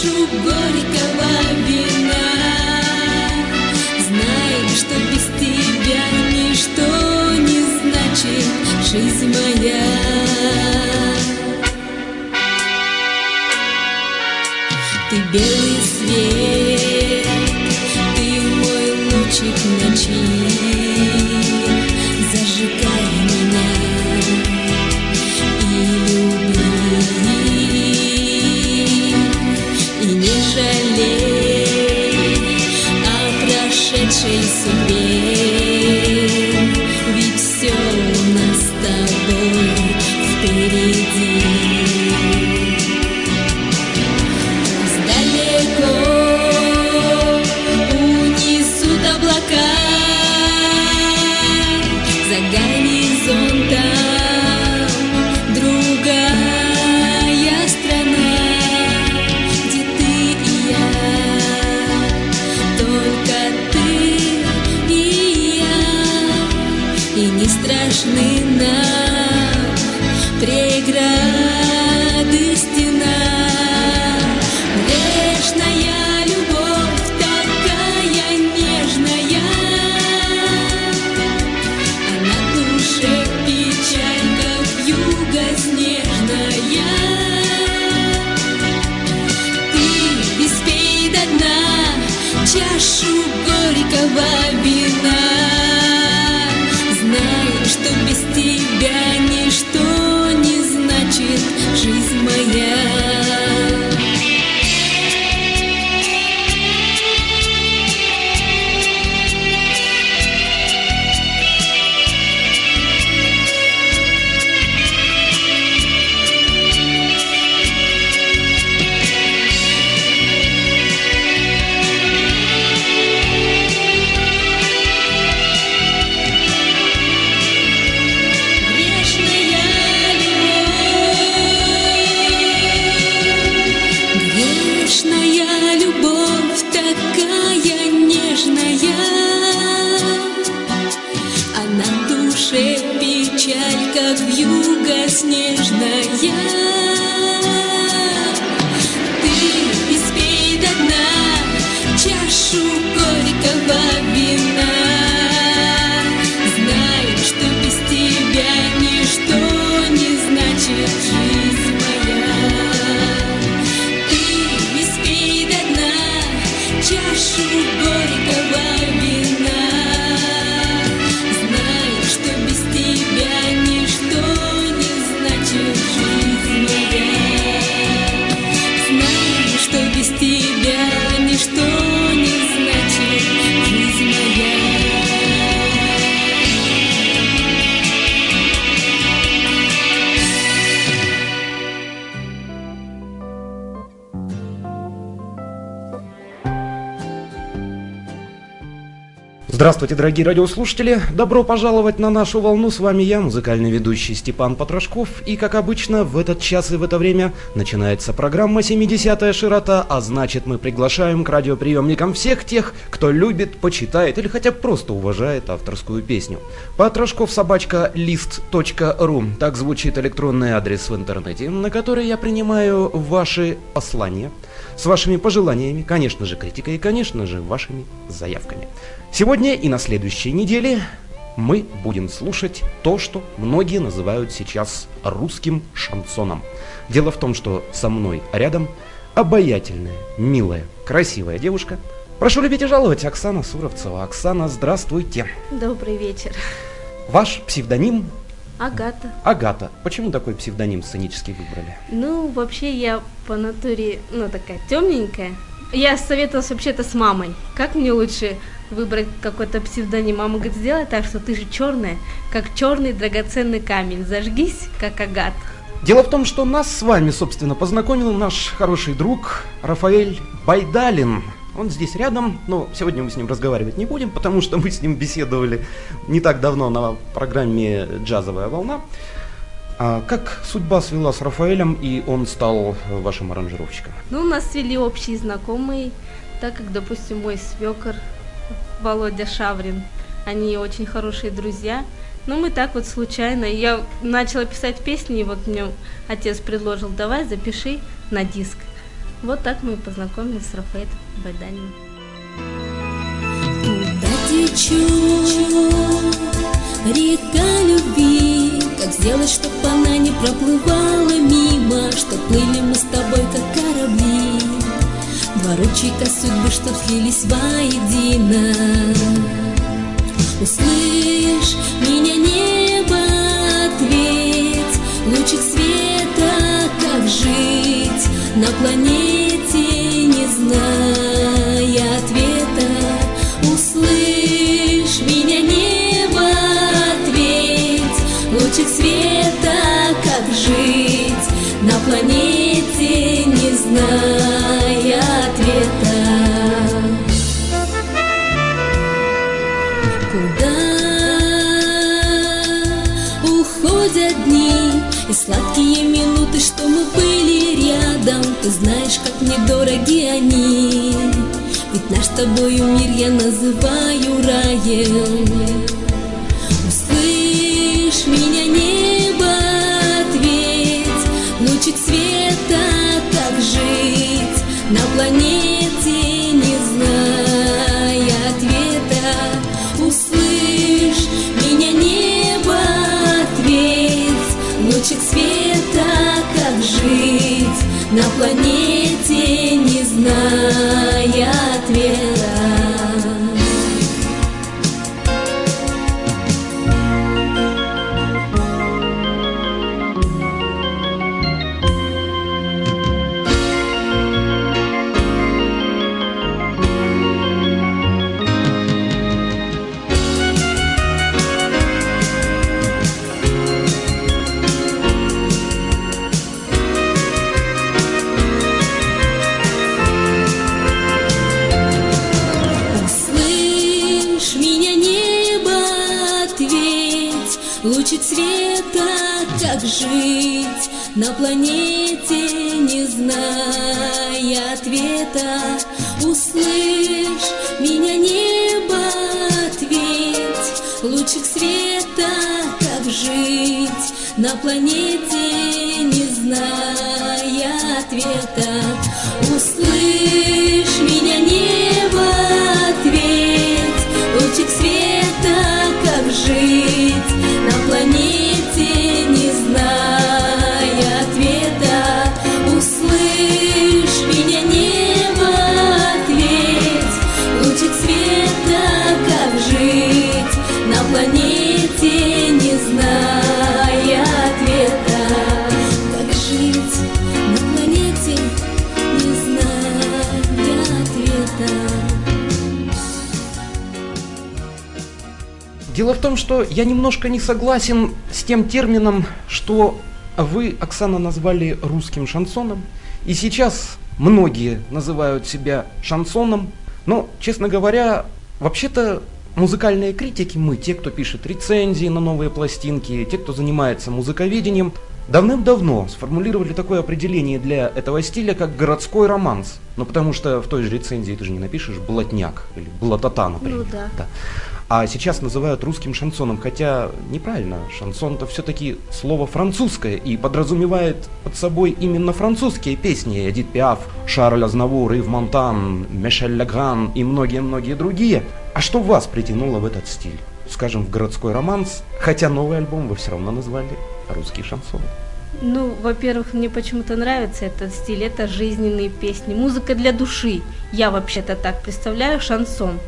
чашу горького вина. Знай, что без тебя ничто не значит жизнь моя. Ты белый goodbye. как в юго снежная. Здравствуйте, дорогие радиослушатели! Добро пожаловать на нашу волну. С вами я, музыкальный ведущий Степан Потрошков. И, как обычно, в этот час и в это время начинается программа «70-я широта», а значит, мы приглашаем к радиоприемникам всех тех, кто любит, почитает или хотя бы просто уважает авторскую песню. Потрошков собачка лист.ру Так звучит электронный адрес в интернете, на который я принимаю ваши послания с вашими пожеланиями, конечно же, критикой и, конечно же, вашими заявками. Сегодня и на следующей неделе мы будем слушать то, что многие называют сейчас русским шансоном. Дело в том, что со мной рядом обаятельная, милая, красивая девушка. Прошу любить и жаловать, Оксана Суровцева. Оксана, здравствуйте. Добрый вечер. Ваш псевдоним Агата. Агата. Почему такой псевдоним сценический выбрали? Ну, вообще я по натуре, ну, такая темненькая. Я советовалась вообще-то с мамой. Как мне лучше выбрать какой-то псевдоним. Мама говорит, сделай так, что ты же черная, как черный драгоценный камень. Зажгись, как агат. Дело в том, что нас с вами, собственно, познакомил наш хороший друг Рафаэль Байдалин. Он здесь рядом, но сегодня мы с ним разговаривать не будем, потому что мы с ним беседовали не так давно на программе «Джазовая волна». А как судьба свела с Рафаэлем, и он стал вашим аранжировщиком? Ну, нас свели общие знакомые, так как, допустим, мой свекор Володя Шаврин. Они очень хорошие друзья. Ну, мы так вот случайно. Я начала писать песни, и вот мне отец предложил, давай запиши на диск. Вот так мы и познакомились с Рафаэлем Байданиным. Куда течет река любви? Как сделать, чтоб она не проплывала мимо, Чтоб плыли мы с тобой, как корабли? Два ручейка судьбы, чтоб слились воедино Услышь меня, небо, ответь Лучик света, как жить на планете, не зная Ты знаешь, как мне дороги они, ведь наш с тобою мир я называю раем. Услышь меня, небо, ответь, лучик света, как жить на планете, лучик света, как жить на планете, не зная ответа. Услышь меня, небо, ответь, лучик света, как жить на планете, не зная ответа. Услышь в том, что я немножко не согласен с тем термином, что вы, Оксана, назвали русским шансоном. И сейчас многие называют себя шансоном. Но, честно говоря, вообще-то музыкальные критики, мы, те, кто пишет рецензии на новые пластинки, те, кто занимается музыковедением, давным-давно сформулировали такое определение для этого стиля, как городской романс. Ну, потому что в той же рецензии ты же не напишешь блатняк или блатота, например. Ну да. да. А сейчас называют русским шансоном, хотя неправильно, шансон это все-таки слово французское и подразумевает под собой именно французские песни Эдит Пиаф, Шарль Азнавур, Ив Монтан, Мишель Легран и многие-многие другие. А что вас притянуло в этот стиль? Скажем, в городской романс, хотя новый альбом вы все равно назвали русский шансон. Ну, во-первых, мне почему-то нравится этот стиль, это жизненные песни, музыка для души. Я вообще-то так представляю шансон.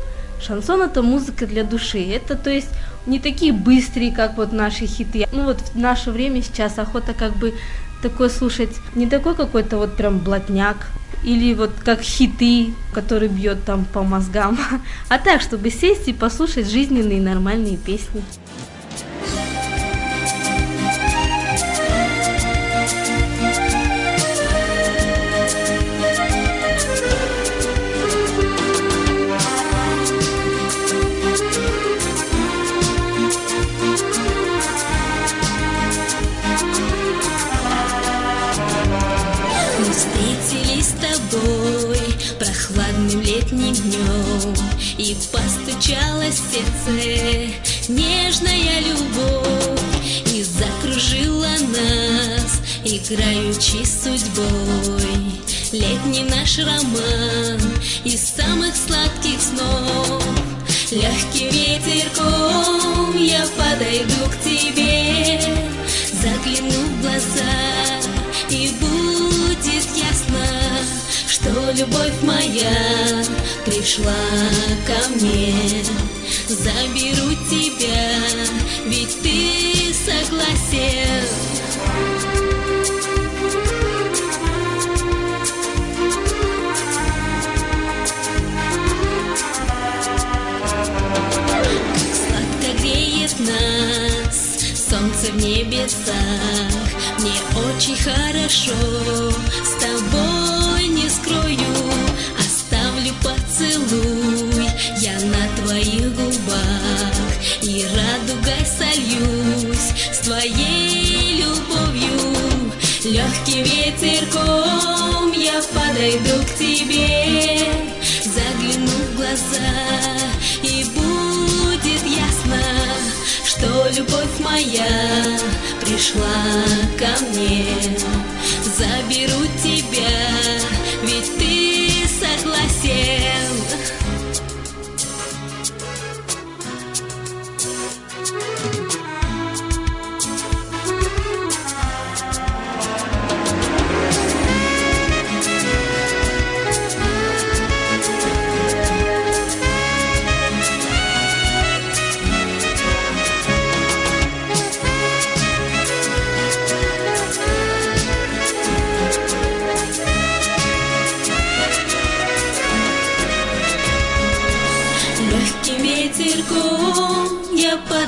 Шансон это музыка для души. Это, то есть, не такие быстрые, как вот наши хиты. Ну вот в наше время сейчас охота как бы такое слушать, не такой какой-то вот прям блатняк, или вот как хиты, который бьет там по мозгам, а так, чтобы сесть и послушать жизненные нормальные песни. И постучалось в сердце нежная любовь И закружила нас, играючи судьбой. Летний наш роман из самых сладких снов. Легким ветерком я подойду к тебе Загляну в глаза и будет ясно Что любовь моя пришла ко мне. Заберу тебя, ведь ты согласен. Как сладко греет нас солнце в небесах. Мне очень хорошо с тобой не скрою твоих губах. И радугой сольюсь С твоей любовью. Легким ветерком Я подойду к тебе. Загляну в глаза И будет ясно Что любовь моя Пришла ко мне. Заберу тебя Ведь ты согласен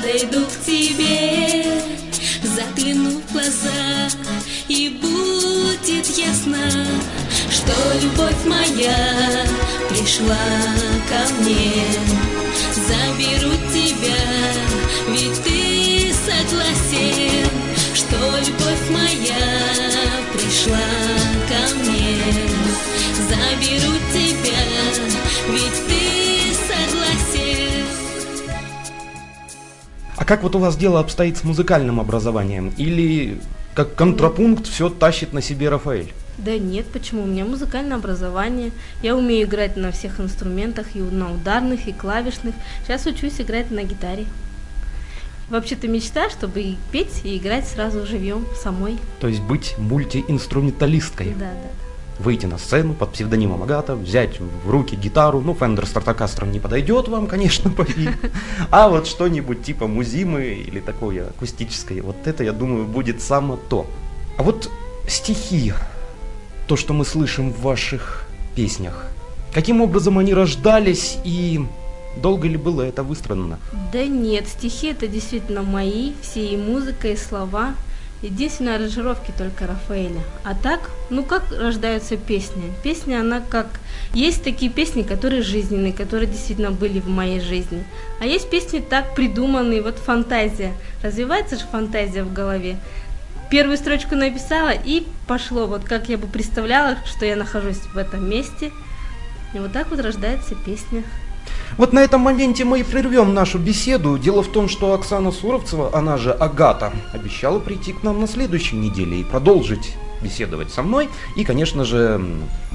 подойду к тебе, загляну в глаза, и будет ясно, что любовь моя пришла ко мне. Заберу тебя, ведь ты согласен, как вот у вас дело обстоит с музыкальным образованием? Или как контрапункт все тащит на себе Рафаэль? Да нет, почему? У меня музыкальное образование. Я умею играть на всех инструментах, и на ударных, и клавишных. Сейчас учусь играть на гитаре. Вообще-то мечта, чтобы и петь, и играть сразу живьем самой. То есть быть мультиинструменталисткой? Да, да выйти на сцену под псевдонимом Агата, взять в руки гитару, ну, Fender Stratocaster не подойдет вам, конечно, по а вот что-нибудь типа музимы или такое акустическое, вот это, я думаю, будет само то. А вот стихи, то, что мы слышим в ваших песнях, каким образом они рождались и долго ли было это выстроено? Да нет, стихи это действительно мои, все и музыка, и слова – Единственное, аранжировки только Рафаэля. А так, ну как рождаются песни? Песня, она как... Есть такие песни, которые жизненные, которые действительно были в моей жизни. А есть песни так придуманные, вот фантазия. Развивается же фантазия в голове. Первую строчку написала и пошло, вот как я бы представляла, что я нахожусь в этом месте. И вот так вот рождается песня. Вот на этом моменте мы и прервем нашу беседу. Дело в том, что Оксана Суровцева, она же Агата, обещала прийти к нам на следующей неделе и продолжить беседовать со мной. И, конечно же,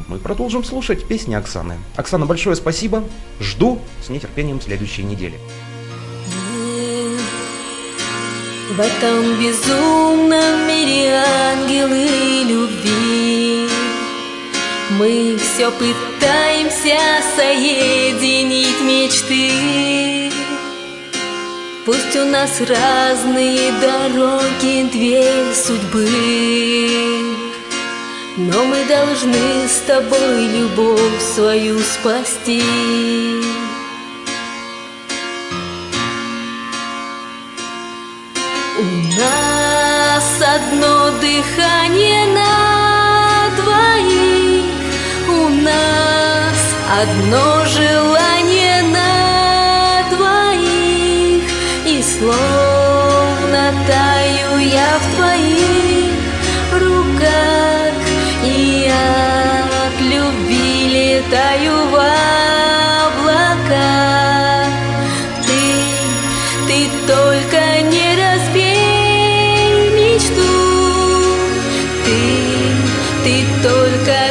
мы продолжим слушать песни Оксаны. Оксана, большое спасибо. Жду с нетерпением следующей недели. В этом безумном мире ангелы любви Мы все пытаемся соединить мечты. Пусть у нас разные дороги, две судьбы Но мы должны с тобой любовь свою спасти. У нас одно дыхание на одно желание на двоих, И словно таю я в твоих руках, И от любви летаю в облаках. Ты, ты только не разбей мечту, ты, ты только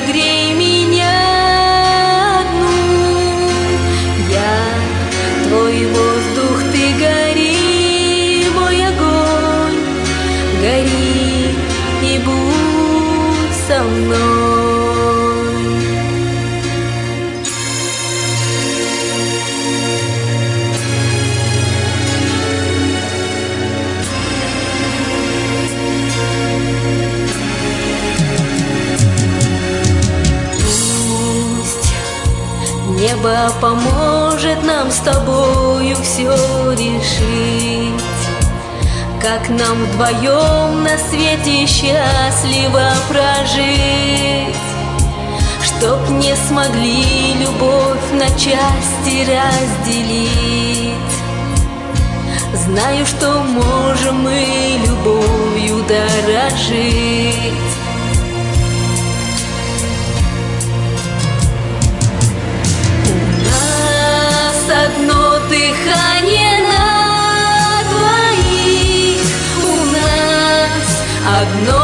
поможет нам с тобою все решить, Как нам вдвоем на свете счастливо прожить, Чтоб не смогли любовь на части разделить. Знаю, что можем мы любовью дорожить. Нас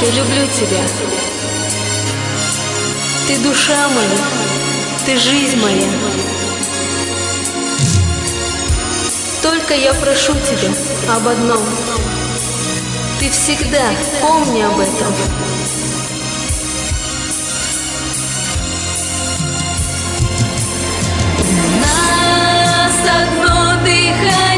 я люблю тебя. Ты душа моя, ты жизнь моя. Только я прошу тебя об одном. Ты всегда помни об этом. Нас одно дыхание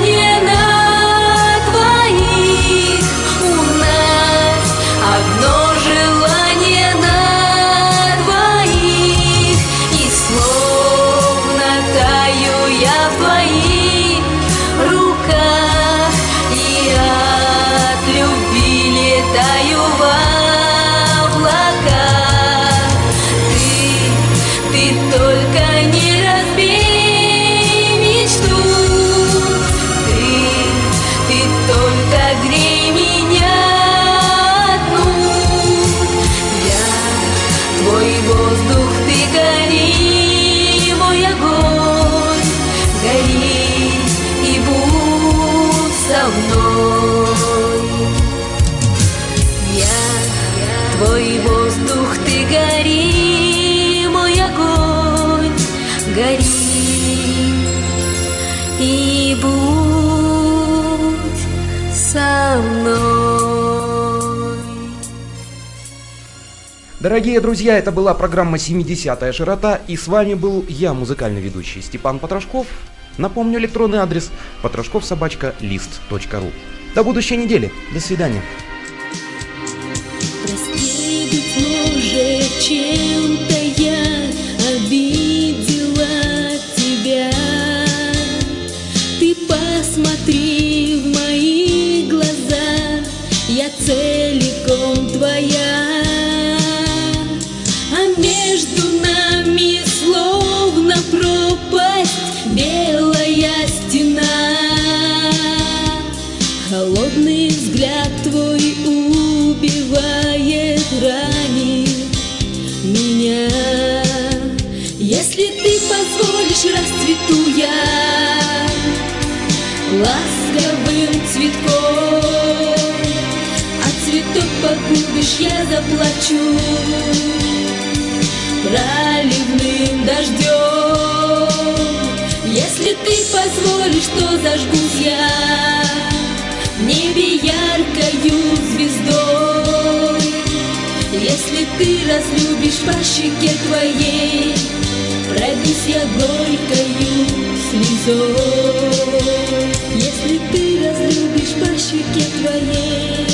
Дорогие друзья, это была программа «70-я широта» и с вами был я, музыкальный ведущий Степан Потрошков. Напомню электронный адрес потрошковсобачка.лист.ру До будущей недели. До свидания. Прости, позволишь, что зажгусь я В небе яркою звездой. Если ты разлюбишь по щеке твоей Пройдусь я горькою слезой. Если ты разлюбишь по щеке твоей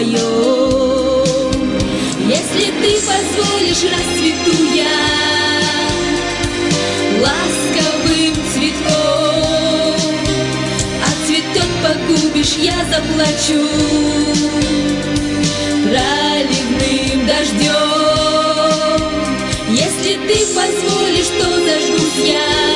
твоем. Если ты позволишь, расцвету я ласковым цветком, а цветок погубишь, я заплачу проливным дождем. Если ты позволишь, то зажгусь я.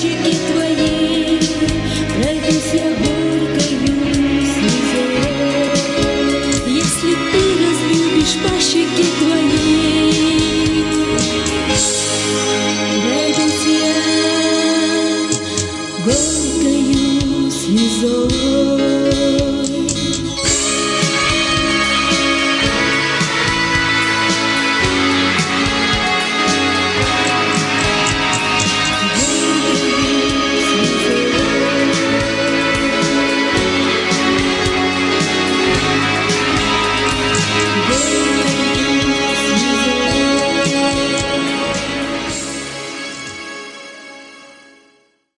triste e.